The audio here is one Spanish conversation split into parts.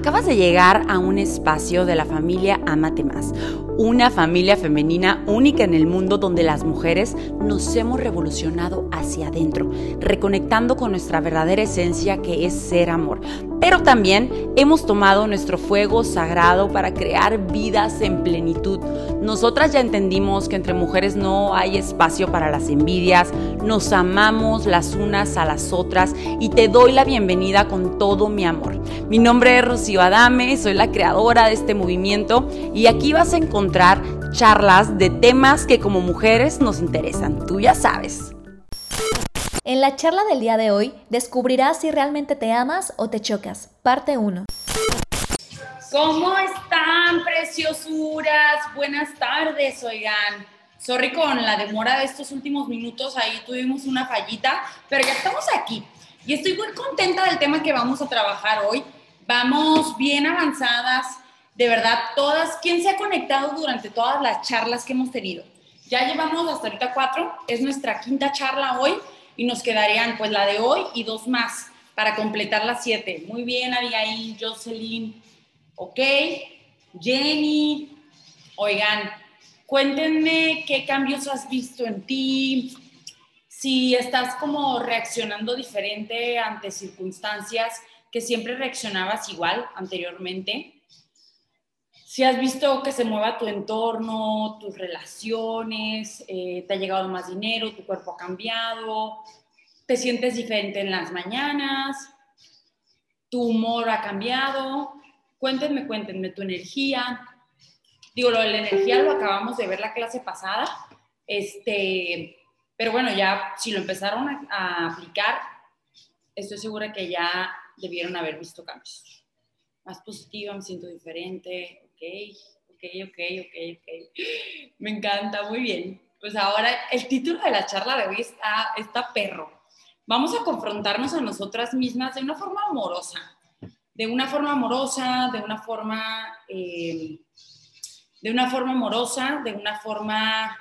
Acabas de llegar a un espacio de la familia Amate Más, una familia femenina única en el mundo donde las mujeres nos hemos revolucionado hacia adentro, reconectando con nuestra verdadera esencia que es ser amor. Pero también hemos tomado nuestro fuego sagrado para crear vidas en plenitud. Nosotras ya entendimos que entre mujeres no hay espacio para las envidias, nos amamos las unas a las otras y te doy la bienvenida con todo mi amor. Mi nombre es Rocío Adame, soy la creadora de este movimiento y aquí vas a encontrar charlas de temas que como mujeres nos interesan. Tú ya sabes. En la charla del día de hoy descubrirás si realmente te amas o te chocas. Parte 1. ¿Cómo están, preciosuras? Buenas tardes, oigan. Sorry con la demora de estos últimos minutos, ahí tuvimos una fallita, pero ya estamos aquí. Y estoy muy contenta del tema que vamos a trabajar hoy. Vamos bien avanzadas, de verdad, todas. ¿Quién se ha conectado durante todas las charlas que hemos tenido? Ya llevamos hasta ahorita cuatro, es nuestra quinta charla hoy y nos quedarían pues la de hoy y dos más para completar las siete. Muy bien, Abigail, Jocelyn, ok, Jenny, oigan, cuéntenme qué cambios has visto en ti, si estás como reaccionando diferente ante circunstancias que siempre reaccionabas igual anteriormente. Si has visto que se mueva tu entorno, tus relaciones, eh, te ha llegado más dinero, tu cuerpo ha cambiado, te sientes diferente en las mañanas, tu humor ha cambiado. Cuéntenme, cuéntenme tu energía. Digo, lo de la energía lo acabamos de ver la clase pasada. Este, pero bueno, ya si lo empezaron a, a aplicar, estoy segura que ya debieron haber visto cambios. Más positiva, me siento diferente, ok, ok, ok, ok. Me encanta, muy bien. Pues ahora el título de la charla de hoy está, está perro. Vamos a confrontarnos a nosotras mismas de una forma amorosa, de una forma amorosa, de una forma, eh, de una forma amorosa, de una forma,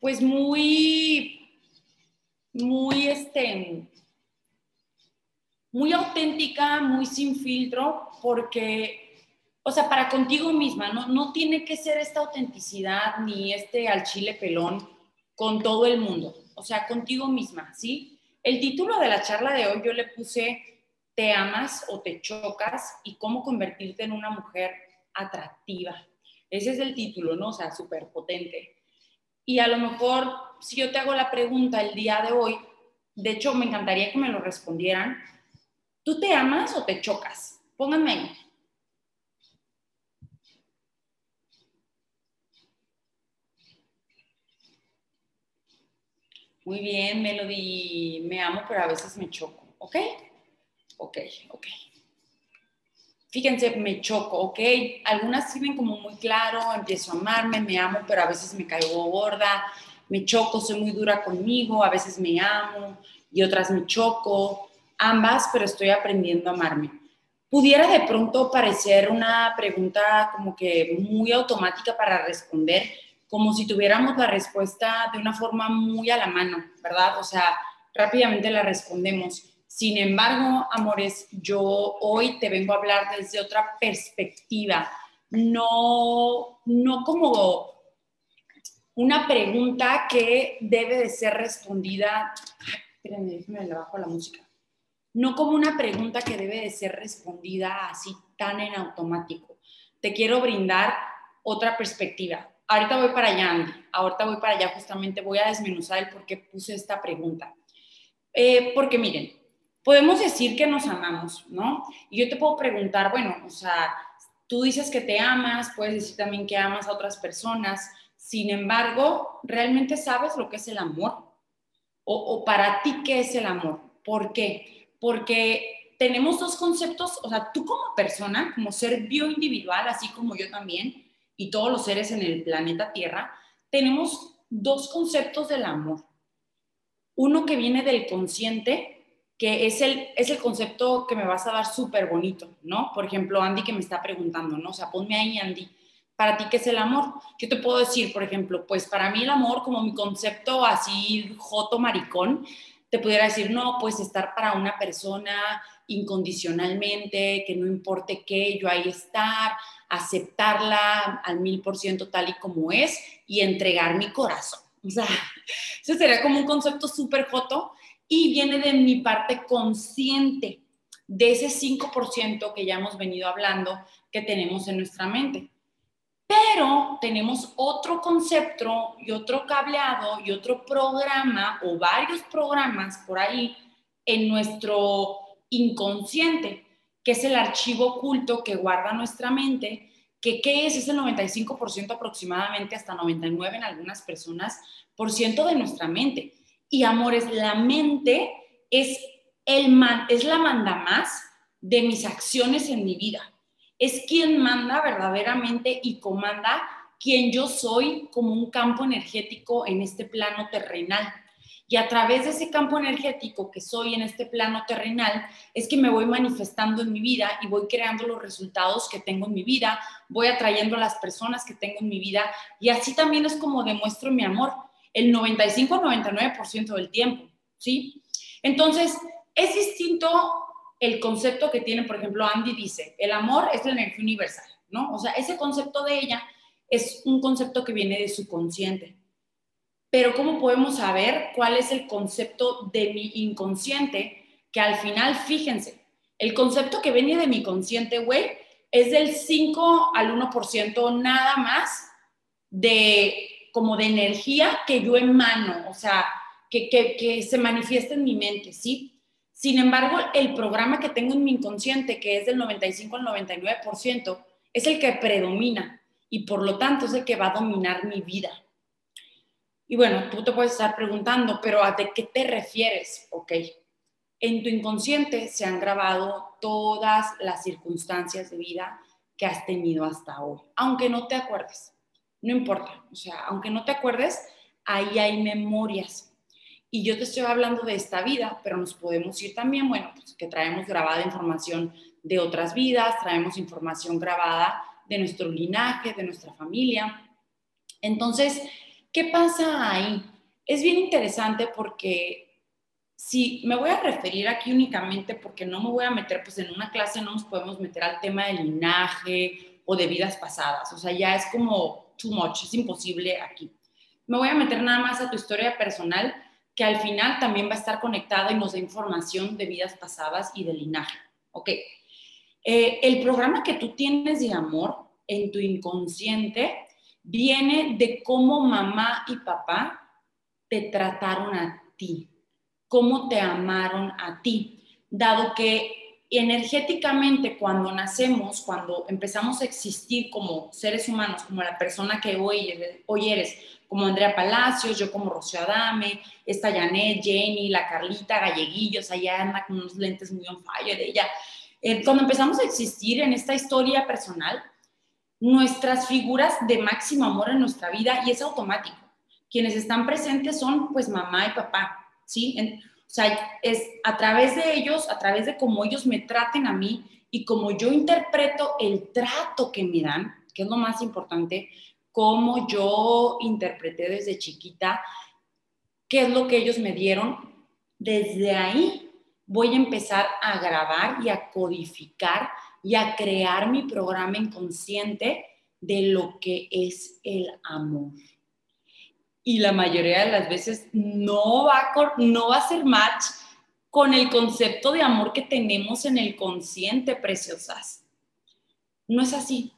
pues muy, muy, este, muy auténtica, muy sin filtro, porque, o sea, para contigo misma, no, no tiene que ser esta autenticidad ni este al chile pelón con todo el mundo, o sea, contigo misma, ¿sí? El título de la charla de hoy yo le puse ¿Te amas o te chocas? y cómo convertirte en una mujer atractiva. Ese es el título, ¿no? O sea, súper potente. Y a lo mejor, si yo te hago la pregunta el día de hoy, de hecho, me encantaría que me lo respondieran, ¿Tú te amas o te chocas? Pónganme ahí. Muy bien, Melody. Me amo, pero a veces me choco. ¿Ok? Ok, ok. Fíjense, me choco, ¿ok? Algunas sí ven como muy claro, empiezo a amarme, me amo, pero a veces me caigo gorda, me choco, soy muy dura conmigo, a veces me amo y otras me choco ambas, pero estoy aprendiendo a amarme. Pudiera de pronto parecer una pregunta como que muy automática para responder, como si tuviéramos la respuesta de una forma muy a la mano, ¿verdad? O sea, rápidamente la respondemos. Sin embargo, amores, yo hoy te vengo a hablar desde otra perspectiva, no, no como una pregunta que debe de ser respondida. Ay, espérenme, déjenme le bajo la música no como una pregunta que debe de ser respondida así tan en automático. Te quiero brindar otra perspectiva. Ahorita voy para allá, Andy. Ahorita voy para allá, justamente voy a desmenuzar el por qué puse esta pregunta. Eh, porque miren, podemos decir que nos amamos, ¿no? Y yo te puedo preguntar, bueno, o sea, tú dices que te amas, puedes decir también que amas a otras personas, sin embargo, ¿realmente sabes lo que es el amor? O, o para ti, ¿qué es el amor? ¿Por qué? Porque tenemos dos conceptos, o sea, tú como persona, como ser bioindividual, así como yo también, y todos los seres en el planeta Tierra, tenemos dos conceptos del amor. Uno que viene del consciente, que es el, es el concepto que me vas a dar súper bonito, ¿no? Por ejemplo, Andy que me está preguntando, ¿no? O sea, ponme ahí, Andy, ¿para ti qué es el amor? Yo te puedo decir, por ejemplo, pues para mí el amor, como mi concepto así joto maricón, te pudiera decir, no, pues estar para una persona incondicionalmente, que no importe qué, yo ahí estar, aceptarla al mil por ciento tal y como es y entregar mi corazón. O sea, ese sería como un concepto súper joto y viene de mi parte consciente, de ese 5% que ya hemos venido hablando que tenemos en nuestra mente. Pero tenemos otro concepto y otro cableado y otro programa o varios programas por ahí en nuestro inconsciente, que es el archivo oculto que guarda nuestra mente, que ¿qué es? Es el 95% aproximadamente, hasta 99% en algunas personas, por ciento de nuestra mente. Y amores, la mente es, el man, es la manda más de mis acciones en mi vida. Es quien manda verdaderamente y comanda quien yo soy como un campo energético en este plano terrenal. Y a través de ese campo energético que soy en este plano terrenal, es que me voy manifestando en mi vida y voy creando los resultados que tengo en mi vida, voy atrayendo a las personas que tengo en mi vida y así también es como demuestro mi amor, el 95-99% del tiempo, ¿sí? Entonces, es distinto el concepto que tiene, por ejemplo, Andy dice, el amor es la energía universal, ¿no? O sea, ese concepto de ella es un concepto que viene de su consciente pero ¿cómo podemos saber cuál es el concepto de mi inconsciente? Que al final, fíjense, el concepto que viene de mi consciente, güey, es del 5 al 1% nada más de como de energía que yo emano, o sea, que, que, que se manifiesta en mi mente, ¿sí? Sin embargo, el programa que tengo en mi inconsciente, que es del 95 al 99%, es el que predomina y por lo tanto es el que va a dominar mi vida. Y bueno, tú te puedes estar preguntando, pero ¿a de qué te refieres? Ok, en tu inconsciente se han grabado todas las circunstancias de vida que has tenido hasta hoy, aunque no te acuerdes, no importa, o sea, aunque no te acuerdes, ahí hay memorias. Y yo te estoy hablando de esta vida, pero nos podemos ir también, bueno, pues que traemos grabada información de otras vidas, traemos información grabada de nuestro linaje, de nuestra familia. Entonces, ¿Qué pasa ahí? Es bien interesante porque si me voy a referir aquí únicamente porque no me voy a meter, pues en una clase no nos podemos meter al tema del linaje o de vidas pasadas, o sea, ya es como too much, es imposible aquí. Me voy a meter nada más a tu historia personal, que al final también va a estar conectada y nos da información de vidas pasadas y de linaje. Ok. Eh, el programa que tú tienes de amor en tu inconsciente viene de cómo mamá y papá te trataron a ti, cómo te amaron a ti, dado que energéticamente cuando nacemos, cuando empezamos a existir como seres humanos, como la persona que hoy, hoy eres, como Andrea Palacios, yo como Rocío Adame, esta Janet, Jenny, la Carlita, Galleguillos, allá anda con unos lentes muy on fire, ella. Eh, cuando empezamos a existir en esta historia personal, nuestras figuras de máximo amor en nuestra vida y es automático. Quienes están presentes son pues mamá y papá, ¿sí? O sea, es a través de ellos, a través de cómo ellos me traten a mí y cómo yo interpreto el trato que me dan, que es lo más importante, cómo yo interpreté desde chiquita, qué es lo que ellos me dieron, desde ahí voy a empezar a grabar y a codificar y a crear mi programa inconsciente de lo que es el amor. Y la mayoría de las veces no va, a, no va a ser match con el concepto de amor que tenemos en el consciente, preciosas. No es así.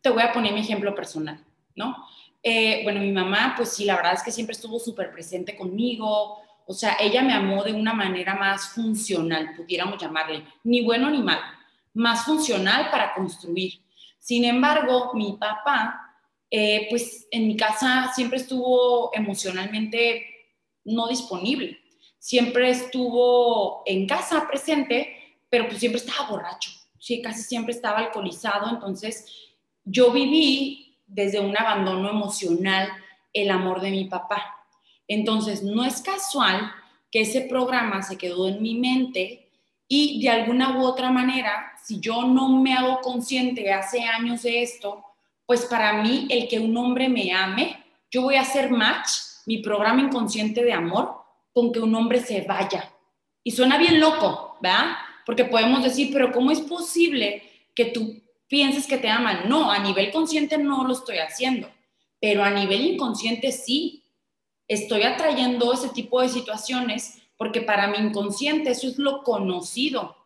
Te voy a poner mi ejemplo personal, ¿no? Eh, bueno, mi mamá, pues sí, la verdad es que siempre estuvo súper presente conmigo. O sea, ella me amó de una manera más funcional, pudiéramos llamarle, ni bueno ni malo más funcional para construir. Sin embargo, mi papá, eh, pues en mi casa siempre estuvo emocionalmente no disponible. Siempre estuvo en casa presente, pero pues siempre estaba borracho. Sí, casi siempre estaba alcoholizado. Entonces, yo viví desde un abandono emocional el amor de mi papá. Entonces, no es casual que ese programa se quedó en mi mente y de alguna u otra manera si yo no me hago consciente hace años de esto, pues para mí el que un hombre me ame, yo voy a hacer match mi programa inconsciente de amor con que un hombre se vaya. Y suena bien loco, ¿verdad? Porque podemos decir, pero ¿cómo es posible que tú pienses que te aman? No, a nivel consciente no lo estoy haciendo, pero a nivel inconsciente sí. Estoy atrayendo ese tipo de situaciones porque para mi inconsciente eso es lo conocido,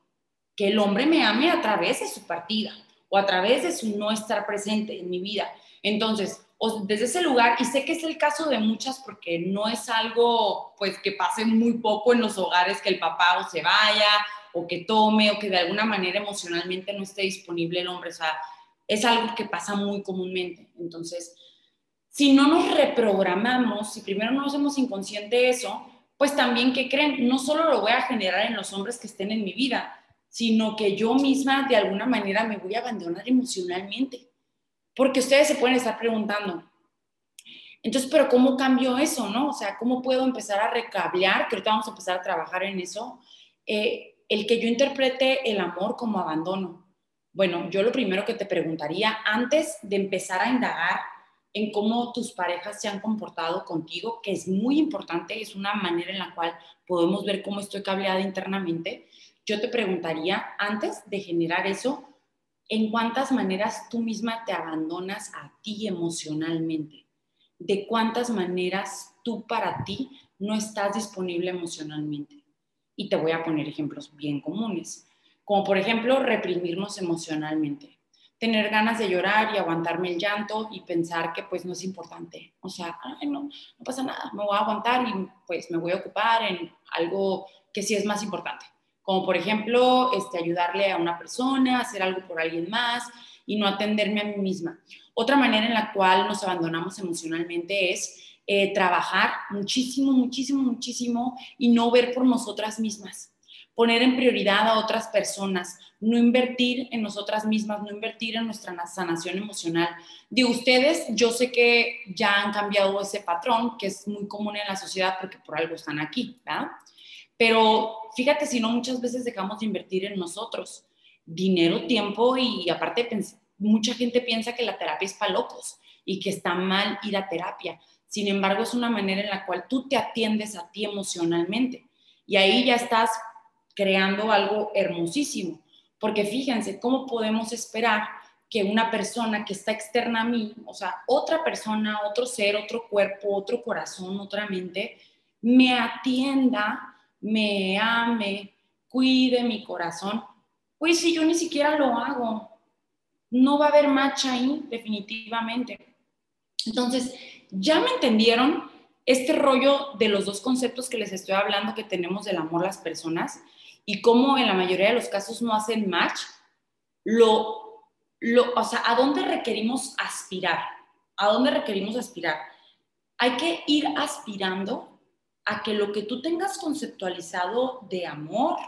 que el hombre me ame a través de su partida o a través de su no estar presente en mi vida. Entonces, desde ese lugar, y sé que es el caso de muchas porque no es algo pues que pase muy poco en los hogares que el papá o se vaya o que tome o que de alguna manera emocionalmente no esté disponible el hombre, o sea, es algo que pasa muy comúnmente. Entonces, si no nos reprogramamos, si primero no hacemos inconsciente eso, pues también, ¿qué creen? No solo lo voy a generar en los hombres que estén en mi vida, sino que yo misma de alguna manera me voy a abandonar emocionalmente. Porque ustedes se pueden estar preguntando, entonces, pero ¿cómo cambio eso, no? O sea, ¿cómo puedo empezar a recablear? Que ahorita vamos a empezar a trabajar en eso. Eh, el que yo interprete el amor como abandono. Bueno, yo lo primero que te preguntaría antes de empezar a indagar en cómo tus parejas se han comportado contigo, que es muy importante, es una manera en la cual podemos ver cómo estoy cableada internamente, yo te preguntaría, antes de generar eso, ¿en cuántas maneras tú misma te abandonas a ti emocionalmente? ¿De cuántas maneras tú para ti no estás disponible emocionalmente? Y te voy a poner ejemplos bien comunes, como por ejemplo reprimirnos emocionalmente tener ganas de llorar y aguantarme el llanto y pensar que pues no es importante. O sea, no, no pasa nada, me voy a aguantar y pues me voy a ocupar en algo que sí es más importante. Como por ejemplo, este, ayudarle a una persona, hacer algo por alguien más y no atenderme a mí misma. Otra manera en la cual nos abandonamos emocionalmente es eh, trabajar muchísimo, muchísimo, muchísimo y no ver por nosotras mismas poner en prioridad a otras personas, no invertir en nosotras mismas, no invertir en nuestra sanación emocional. De ustedes, yo sé que ya han cambiado ese patrón, que es muy común en la sociedad porque por algo están aquí, ¿verdad? Pero fíjate si no, muchas veces dejamos de invertir en nosotros. Dinero, tiempo y aparte mucha gente piensa que la terapia es para locos y que está mal ir a terapia. Sin embargo, es una manera en la cual tú te atiendes a ti emocionalmente. Y ahí ya estás creando algo hermosísimo. Porque fíjense, ¿cómo podemos esperar que una persona que está externa a mí, o sea, otra persona, otro ser, otro cuerpo, otro corazón, otra mente, me atienda, me ame, cuide mi corazón? Pues si yo ni siquiera lo hago, no va a haber match ahí, definitivamente. Entonces, ¿ya me entendieron este rollo de los dos conceptos que les estoy hablando que tenemos del amor las personas? y cómo en la mayoría de los casos no hacen match, lo, lo, o sea, ¿a dónde requerimos aspirar? ¿A dónde requerimos aspirar? Hay que ir aspirando a que lo que tú tengas conceptualizado de amor,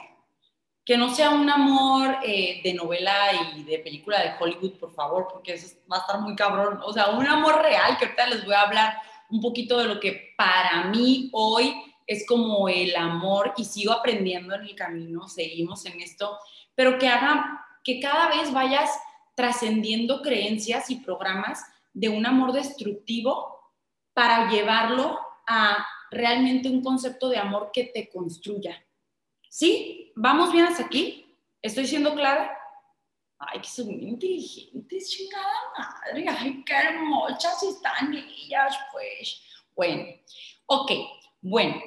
que no sea un amor eh, de novela y de película de Hollywood, por favor, porque eso va a estar muy cabrón. O sea, un amor real, que ahorita les voy a hablar un poquito de lo que para mí hoy es como el amor y sigo aprendiendo en el camino, seguimos en esto, pero que haga que cada vez vayas trascendiendo creencias y programas de un amor destructivo para llevarlo a realmente un concepto de amor que te construya. ¿Sí? ¿Vamos bien hasta aquí? ¿Estoy siendo clara? Ay, que son muy inteligentes, chingada madre. Ay, qué hermosas están ellas, pues. Bueno, ok. Bueno,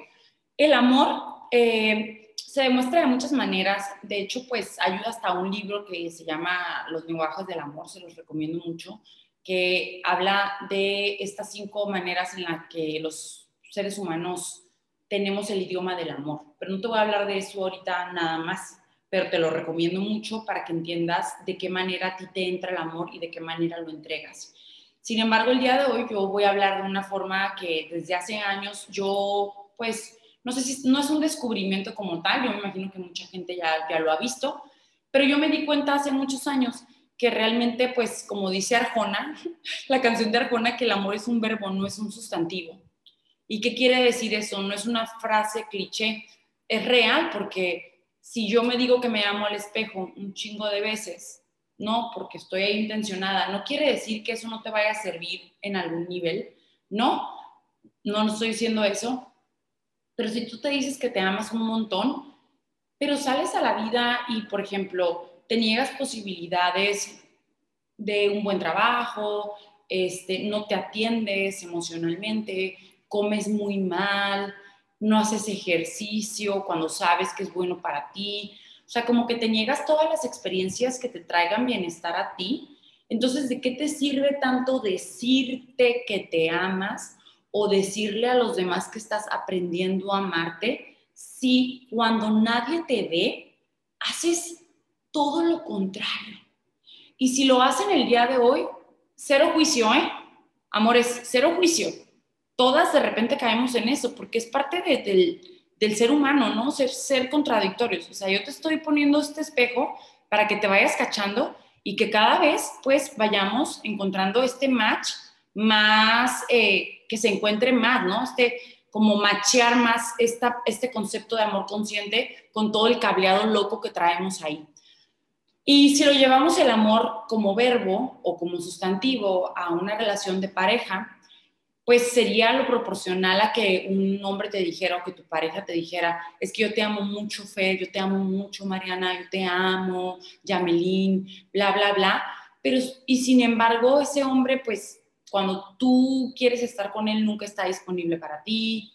el amor eh, se demuestra de muchas maneras. De hecho, pues ayuda hasta un libro que se llama Los lenguajes del amor, se los recomiendo mucho, que habla de estas cinco maneras en las que los seres humanos tenemos el idioma del amor. Pero no te voy a hablar de eso ahorita nada más, pero te lo recomiendo mucho para que entiendas de qué manera a ti te entra el amor y de qué manera lo entregas. Sin embargo, el día de hoy yo voy a hablar de una forma que desde hace años yo, pues, no sé si no es un descubrimiento como tal, yo me imagino que mucha gente ya, ya lo ha visto, pero yo me di cuenta hace muchos años que realmente, pues, como dice Arjona, la canción de Arjona, que el amor es un verbo, no es un sustantivo. ¿Y qué quiere decir eso? No es una frase cliché, es real, porque si yo me digo que me amo al espejo un chingo de veces, no, porque estoy intencionada, no quiere decir que eso no te vaya a servir en algún nivel, no, no estoy diciendo eso, Pero si tú te dices que te amas un montón, pero sales a la vida y, por ejemplo, te niegas posibilidades de un buen trabajo, este, no te atiendes emocionalmente, comes muy mal, no haces ejercicio cuando sabes que es bueno para ti. O sea, como que te niegas todas las experiencias que te traigan bienestar a ti. Entonces, ¿de qué te sirve tanto decirte que te amas o decirle a los demás que estás aprendiendo a amarte si cuando nadie te ve haces todo lo contrario? Y si lo hacen el día de hoy, cero juicio, ¿eh? Amores, cero juicio. Todas de repente caemos en eso, porque es parte del, ser humano, ¿no? Ser, ser contradictorios. O sea, yo te estoy poniendo este espejo para que te vayas cachando y que cada vez, pues, vayamos encontrando este match más, eh, que se encuentre más, ¿no? Este, como machear más esta, este concepto de amor consciente con todo el cableado loco que traemos ahí. Y si lo llevamos el amor como verbo o como sustantivo a una relación de pareja, pues sería lo proporcional a que un hombre te dijera o que tu pareja te dijera, es que yo te amo mucho, Fer, yo te amo mucho, Mariana, yo te amo, Yamelín, bla, bla, bla. Pero, y sin embargo, ese hombre, pues, cuando tú quieres estar con él, nunca está disponible para ti,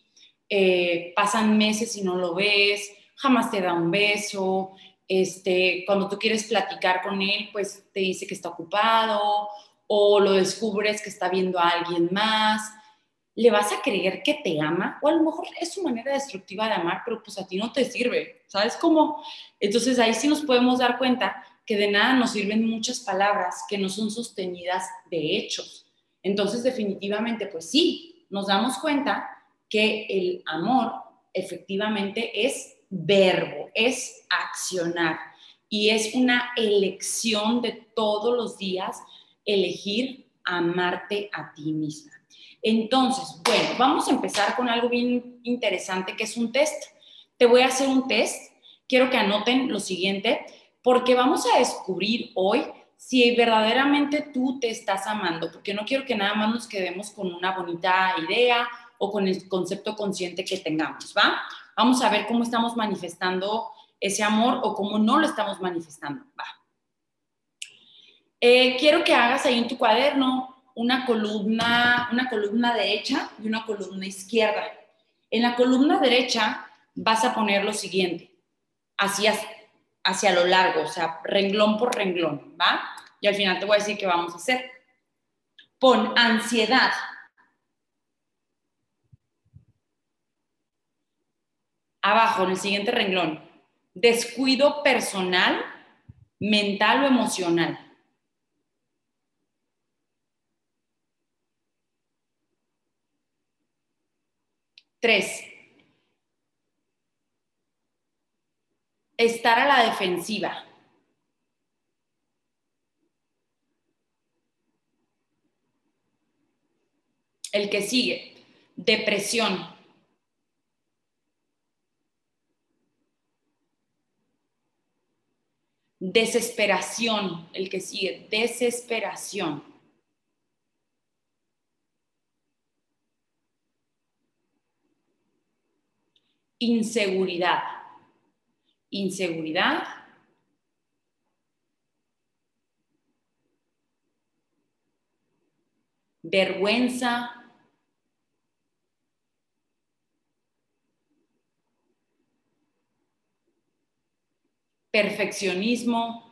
eh, pasan meses y no lo ves, jamás te da un beso, este, cuando tú quieres platicar con él, pues te dice que está ocupado o lo descubres que está viendo a alguien más. ¿Le vas a creer que te ama? O a lo mejor es su manera destructiva de amar, pero pues a ti no te sirve, ¿sabes cómo? Entonces ahí sí nos podemos dar cuenta que de nada nos sirven muchas palabras que no son sostenidas de hechos. Entonces definitivamente, pues sí, nos damos cuenta que el amor efectivamente es verbo, es accionar y es una elección de todos los días elegir amarte a ti misma. Entonces, bueno, vamos a empezar con algo bien interesante que es un test. Te voy a hacer un test. Quiero que anoten lo siguiente, porque vamos a descubrir hoy si verdaderamente tú te estás amando, porque no quiero que nada más nos quedemos con una bonita idea o con el concepto consciente que tengamos, ¿va? Vamos a ver cómo estamos manifestando ese amor o cómo no lo estamos manifestando. Va. Eh, quiero que hagas ahí en tu cuaderno una columna, una columna derecha y una columna izquierda. En la columna derecha vas a poner lo siguiente, hacia, hacia lo largo, o sea, renglón por renglón, ¿va? Y al final te voy a decir qué vamos a hacer. Pon ansiedad, Abajo, en el siguiente renglón, descuido personal, mental o emocional. Tres, estar a la defensiva. El que sigue, depresión. Desesperación, el que sigue, desesperación. Inseguridad. Inseguridad. Vergüenza. perfeccionismo,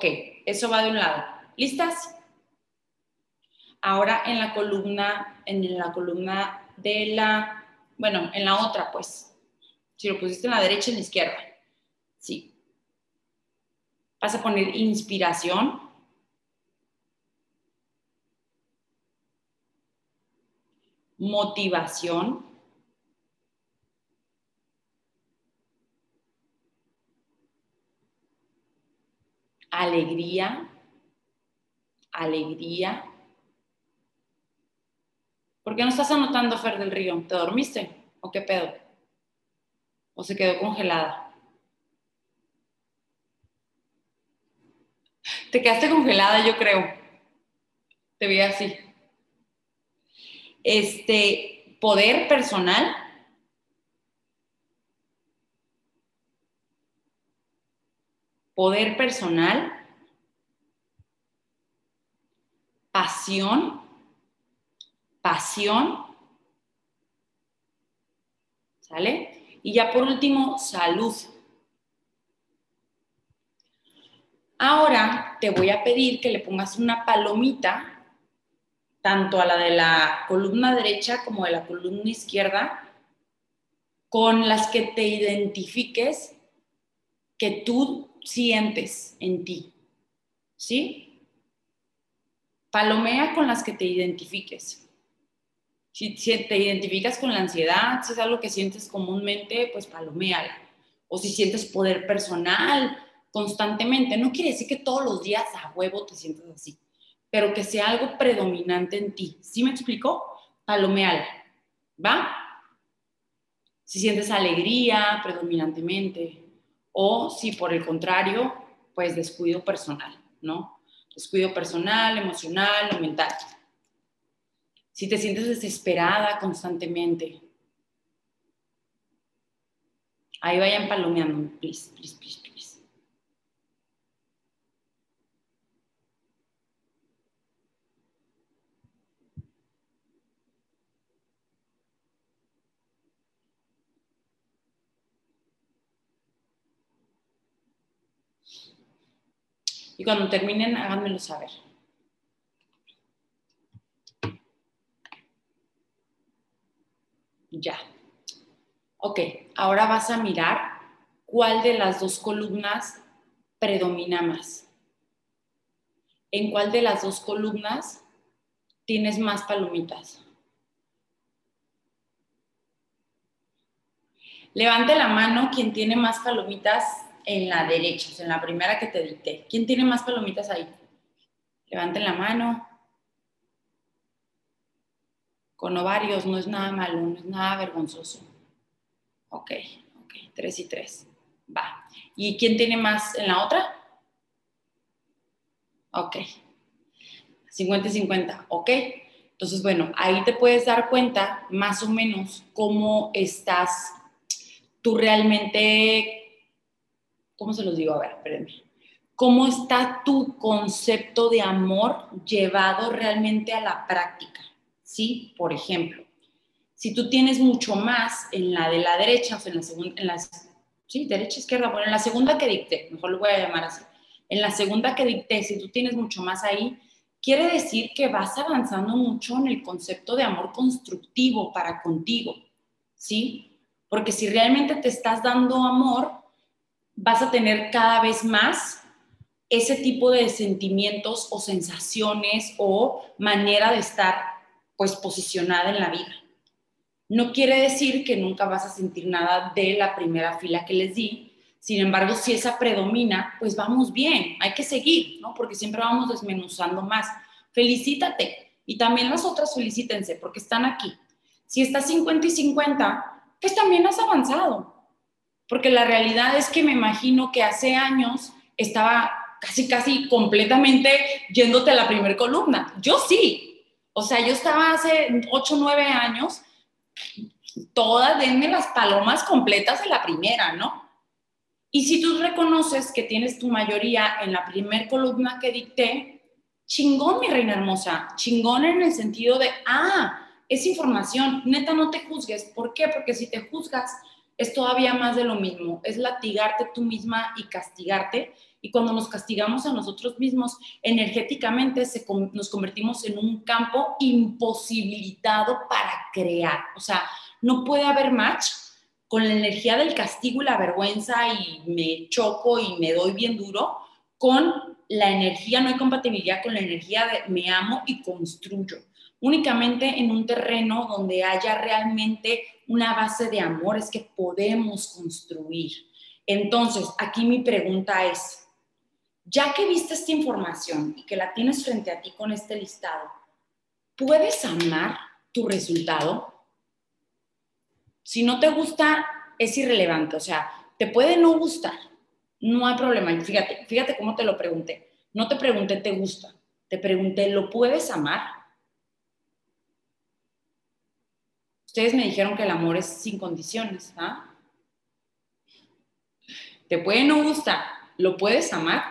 Ok, eso va de un lado. ¿Listas? Ahora en la columna, en la columna de la, bueno, en la otra, pues. Si lo pusiste en la derecha, en la izquierda. Sí. Vas a poner inspiración. motivación, alegría, alegría. ¿Por qué no estás anotando, Fer del Río? ¿Te dormiste? ¿O qué pedo? ¿O se quedó congelada? Te quedaste congelada, yo creo. Te vi así. Este poder personal Poder personal. Pasión. Pasión. ¿Sale? Y ya por último, salud. Ahora te voy a pedir que le pongas una palomita, tanto a la de la columna derecha como de la columna izquierda, con las que te identifiques que tú sientes en ti. ¿Sí? Palomea con las que te identifiques. Si, te identificas con la ansiedad, si es algo que sientes comúnmente, pues paloméala. O si sientes poder personal, constantemente. No quiere decir que todos los días a huevo te sientas así, pero que sea algo predominante en ti. ¿Sí me explico? Palomeal, ¿va? Si sientes alegría predominantemente o si por el contrario, pues descuido personal, ¿no? Descuido personal, emocional o mental. Si te sientes desesperada constantemente, ahí vayan palomeando, please, please, please. Y cuando terminen, háganmelo saber. Ya. Ok, ahora vas a mirar cuál de las dos columnas predomina más. ¿En cuál de las dos columnas tienes más palomitas? Levante la mano quien tiene más palomitas en la derecha, o sea, en la primera que te dicté. ¿Quién tiene más palomitas ahí? Levanten la mano. Con ovarios no es nada malo, no es nada vergonzoso. Ok, ok, tres y tres. Va. ¿Y quién tiene más en la otra? Ok. 50 y 50, ok. Entonces, bueno, ahí te puedes dar cuenta más o menos cómo estás tú realmente ¿cómo se los digo? A ver, espérenme. ¿Cómo está tu concepto de amor llevado realmente a la práctica? ¿Sí? Por ejemplo, si tú tienes mucho más en la de la derecha, o sea, en la segunda, en la, sí, derecha, izquierda, bueno, en la segunda que dicté, mejor lo voy a llamar así, en la segunda que dicté, si tú tienes mucho más ahí, quiere decir que vas avanzando mucho en el concepto de amor constructivo para contigo, ¿sí? Porque si realmente te estás dando amor, vas a tener cada vez más ese tipo de sentimientos o sensaciones o manera de estar pues posicionada en la vida. No quiere decir que nunca vas a sentir nada de la primera fila que les di, sin embargo, si esa predomina, pues vamos bien, hay que seguir, ¿no? Porque siempre vamos desmenuzando más. Felicítate y también las otras felicítense porque están aquí. Si estás 50 y 50, pues también has avanzado porque la realidad es que me imagino que hace años estaba casi, casi completamente yéndote a la primera columna. Yo sí. O sea, yo estaba hace 8, 9 años, todas, denme las palomas completas de la primera, ¿no? Y si tú reconoces que tienes tu mayoría en la primera columna que dicté, chingón, mi reina hermosa, chingón en el sentido de, ah, es información, neta, no te juzgues. ¿Por qué? Porque si te juzgas, es todavía más de lo mismo, es latigarte tú misma y castigarte. Y cuando nos castigamos a nosotros mismos, energéticamente nos convertimos en un campo imposibilitado para crear. O sea, no puede haber match con la energía del castigo y la vergüenza y me choco y me doy bien duro, con la energía, no hay compatibilidad con la energía de me amo y construyo únicamente en un terreno donde haya realmente una base de amor es que podemos construir. Entonces, aquí mi pregunta es, ya que viste esta información y que la tienes frente a ti con este listado, ¿puedes amar tu resultado? Si no te gusta, es irrelevante, o sea, te puede no gustar, no hay problema. Fíjate, fíjate cómo te lo pregunté. No te pregunté, ¿te gusta? Te pregunté, ¿lo puedes amar? Ustedes me dijeron que el amor es sin condiciones, ¿ah? Te puede no gustar, ¿lo puedes amar?